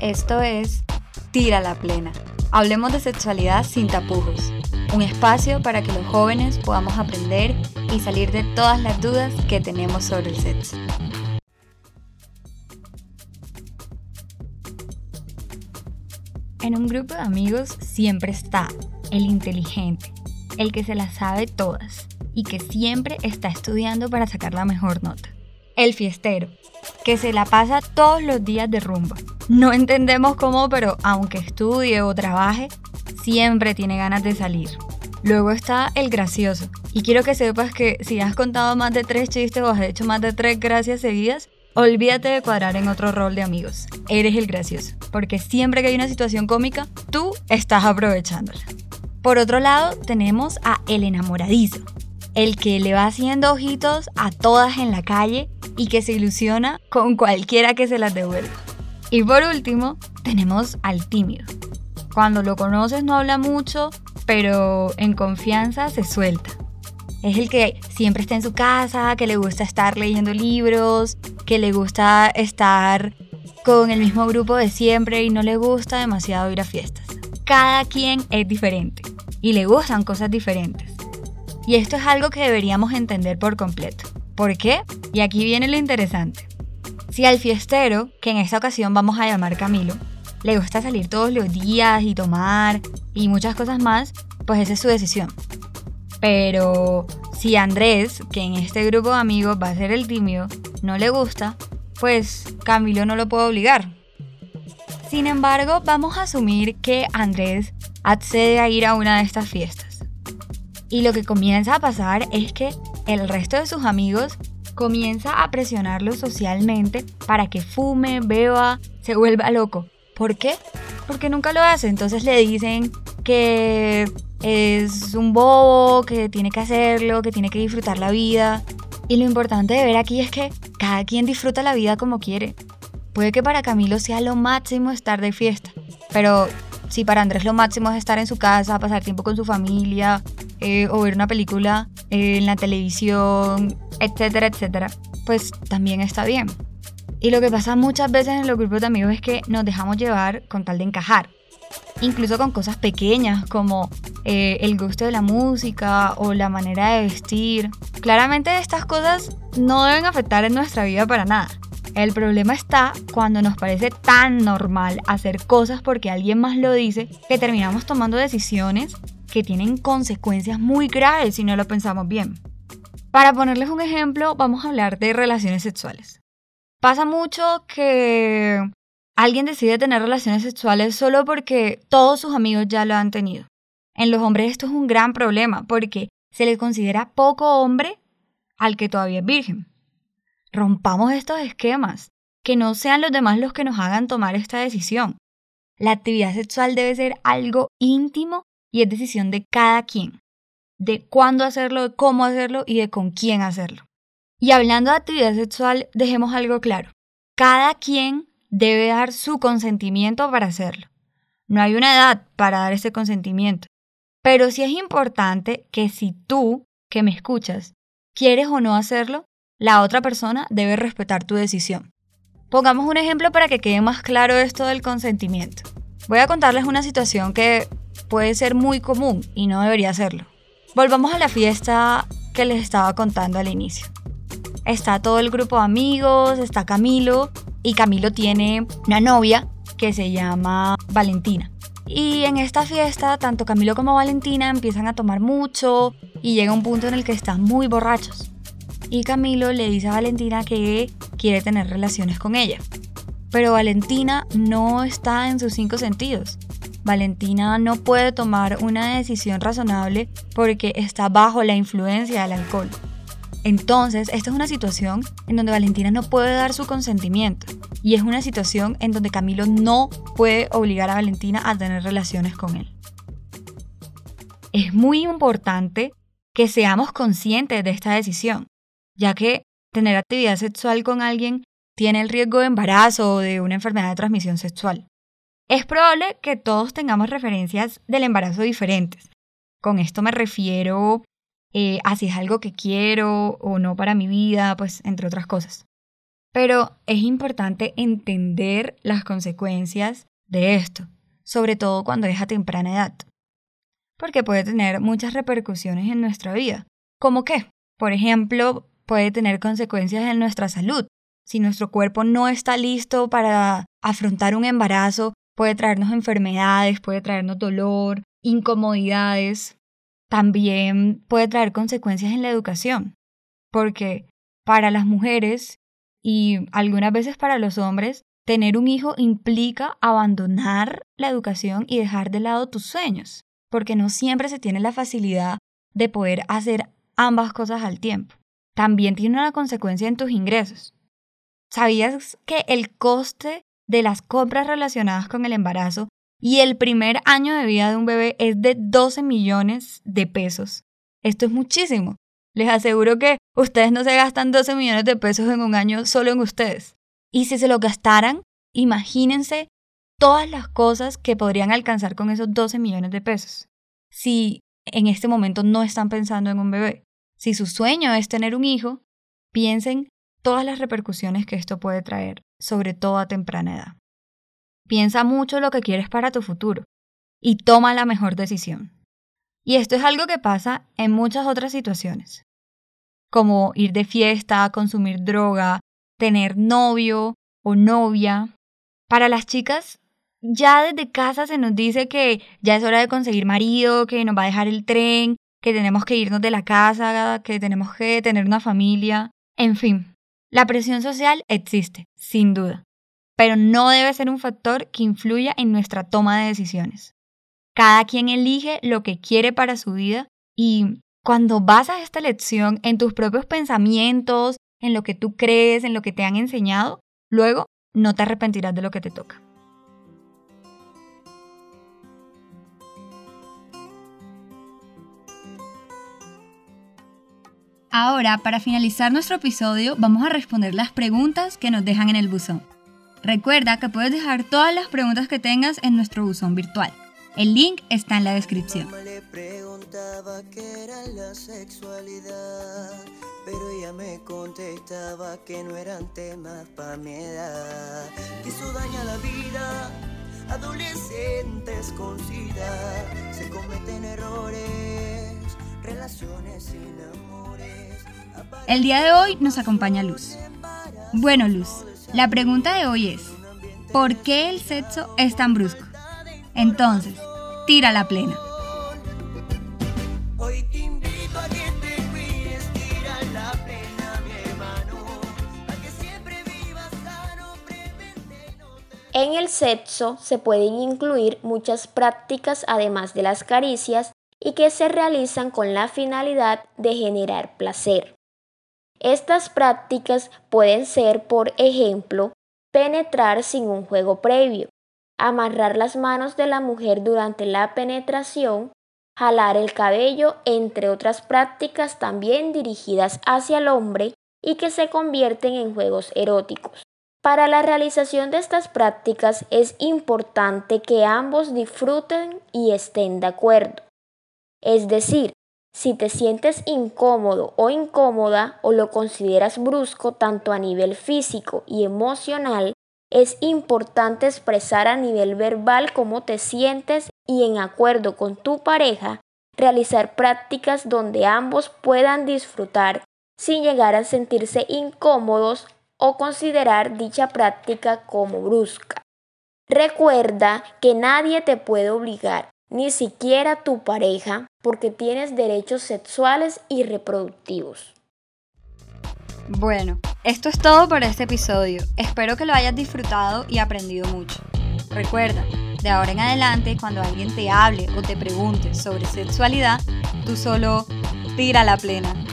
Esto es Tira la Plena. Hablemos de sexualidad sin tapujos. Un espacio para que los jóvenes podamos aprender y salir de todas las dudas que tenemos sobre el sexo. En un grupo de amigos siempre está el inteligente, el que se las sabe todas y que siempre está estudiando para sacar la mejor nota. El fiestero, que se la pasa todos los días de rumba. No entendemos cómo, pero aunque estudie o trabaje, siempre tiene ganas de salir. Luego está el gracioso. Y quiero que sepas que si has contado más de tres chistes o has hecho más de tres gracias seguidas, olvídate de cuadrar en otro rol de amigos. Eres el gracioso. Porque siempre que hay una situación cómica, tú estás aprovechándola. Por otro lado, tenemos a el enamoradizo. El que le va haciendo ojitos a todas en la calle y que se ilusiona con cualquiera que se las devuelva. Y por último, tenemos al tímido. Cuando lo conoces no habla mucho, pero en confianza se suelta. Es el que siempre está en su casa, que le gusta estar leyendo libros, que le gusta estar con el mismo grupo de siempre y no le gusta demasiado ir a fiestas. Cada quien es diferente y le gustan cosas diferentes. Y esto es algo que deberíamos entender por completo. ¿Por qué? Y aquí viene lo interesante. Si al fiestero, que en esta ocasión vamos a llamar Camilo, le gusta salir todos los días y tomar y muchas cosas más, pues esa es su decisión. Pero si Andrés, que en este grupo de amigos va a ser el tímido, no le gusta, pues Camilo no lo puede obligar. Sin embargo, vamos a asumir que Andrés accede a ir a una de estas fiestas. Y lo que comienza a pasar es que el resto de sus amigos comienza a presionarlo socialmente para que fume, beba, se vuelva loco. ¿Por qué? Porque nunca lo hace. Entonces le dicen que es un bobo, que tiene que hacerlo, que tiene que disfrutar la vida. Y lo importante de ver aquí es que cada quien disfruta la vida como quiere. Puede que para Camilo sea lo máximo estar de fiesta, pero si para Andrés lo máximo es estar en su casa, pasar tiempo con su familia eh, o ver una película eh, en la televisión, etcétera, etcétera, pues también está bien. Y lo que pasa muchas veces en los grupos de amigos es que nos dejamos llevar con tal de encajar. Incluso con cosas pequeñas como eh, el gusto de la música o la manera de vestir. Claramente estas cosas no deben afectar en nuestra vida para nada. El problema está cuando nos parece tan normal hacer cosas porque alguien más lo dice que terminamos tomando decisiones que tienen consecuencias muy graves si no lo pensamos bien. Para ponerles un ejemplo, vamos a hablar de relaciones sexuales. Pasa mucho que alguien decide tener relaciones sexuales solo porque todos sus amigos ya lo han tenido. En los hombres esto es un gran problema porque se les considera poco hombre al que todavía es virgen. Rompamos estos esquemas, que no sean los demás los que nos hagan tomar esta decisión. La actividad sexual debe ser algo íntimo y es decisión de cada quien, de cuándo hacerlo, de cómo hacerlo y de con quién hacerlo. Y hablando de actividad sexual, dejemos algo claro. Cada quien debe dar su consentimiento para hacerlo. No hay una edad para dar ese consentimiento. Pero sí es importante que si tú, que me escuchas, quieres o no hacerlo, la otra persona debe respetar tu decisión. Pongamos un ejemplo para que quede más claro esto del consentimiento. Voy a contarles una situación que puede ser muy común y no debería serlo. Volvamos a la fiesta que les estaba contando al inicio. Está todo el grupo de amigos, está Camilo y Camilo tiene una novia que se llama Valentina. Y en esta fiesta, tanto Camilo como Valentina empiezan a tomar mucho y llega un punto en el que están muy borrachos y Camilo le dice a Valentina que quiere tener relaciones con ella. Pero Valentina no está en sus cinco sentidos. Valentina no puede tomar una decisión razonable porque está bajo la influencia del alcohol. Entonces, esta es una situación en donde Valentina no puede dar su consentimiento. Y es una situación en donde Camilo no puede obligar a Valentina a tener relaciones con él. Es muy importante que seamos conscientes de esta decisión ya que tener actividad sexual con alguien tiene el riesgo de embarazo o de una enfermedad de transmisión sexual. Es probable que todos tengamos referencias del embarazo diferentes. Con esto me refiero eh, a si es algo que quiero o no para mi vida, pues entre otras cosas. Pero es importante entender las consecuencias de esto, sobre todo cuando es a temprana edad, porque puede tener muchas repercusiones en nuestra vida. ¿Cómo qué? Por ejemplo, puede tener consecuencias en nuestra salud. Si nuestro cuerpo no está listo para afrontar un embarazo, puede traernos enfermedades, puede traernos dolor, incomodidades. También puede traer consecuencias en la educación, porque para las mujeres y algunas veces para los hombres, tener un hijo implica abandonar la educación y dejar de lado tus sueños, porque no siempre se tiene la facilidad de poder hacer ambas cosas al tiempo. También tiene una consecuencia en tus ingresos. ¿Sabías que el coste de las compras relacionadas con el embarazo y el primer año de vida de un bebé es de 12 millones de pesos? Esto es muchísimo. Les aseguro que ustedes no se gastan 12 millones de pesos en un año solo en ustedes. Y si se lo gastaran, imagínense todas las cosas que podrían alcanzar con esos 12 millones de pesos. Si en este momento no están pensando en un bebé, si su sueño es tener un hijo, piensen todas las repercusiones que esto puede traer, sobre todo a temprana edad. Piensa mucho lo que quieres para tu futuro y toma la mejor decisión. Y esto es algo que pasa en muchas otras situaciones como ir de fiesta, consumir droga, tener novio o novia. Para las chicas, ya desde casa se nos dice que ya es hora de conseguir marido, que nos va a dejar el tren, que tenemos que irnos de la casa, que tenemos que tener una familia. En fin, la presión social existe, sin duda, pero no debe ser un factor que influya en nuestra toma de decisiones. Cada quien elige lo que quiere para su vida y cuando basas esta lección en tus propios pensamientos, en lo que tú crees, en lo que te han enseñado, luego no te arrepentirás de lo que te toca. Ahora, para finalizar nuestro episodio, vamos a responder las preguntas que nos dejan en el buzón. Recuerda que puedes dejar todas las preguntas que tengas en nuestro buzón virtual. El link está en la descripción se cometen errores, relaciones. El día de hoy nos acompaña Luz. Bueno, Luz, la pregunta de hoy es, ¿por qué el sexo es tan brusco? Entonces, tira la plena. En el sexo se pueden incluir muchas prácticas además de las caricias y que se realizan con la finalidad de generar placer. Estas prácticas pueden ser, por ejemplo, penetrar sin un juego previo, amarrar las manos de la mujer durante la penetración, jalar el cabello, entre otras prácticas también dirigidas hacia el hombre y que se convierten en juegos eróticos. Para la realización de estas prácticas es importante que ambos disfruten y estén de acuerdo. Es decir, si te sientes incómodo o incómoda o lo consideras brusco tanto a nivel físico y emocional, es importante expresar a nivel verbal cómo te sientes y en acuerdo con tu pareja, realizar prácticas donde ambos puedan disfrutar sin llegar a sentirse incómodos o considerar dicha práctica como brusca. Recuerda que nadie te puede obligar, ni siquiera tu pareja, porque tienes derechos sexuales y reproductivos. Bueno, esto es todo por este episodio. Espero que lo hayas disfrutado y aprendido mucho. Recuerda, de ahora en adelante, cuando alguien te hable o te pregunte sobre sexualidad, tú solo tira la plena.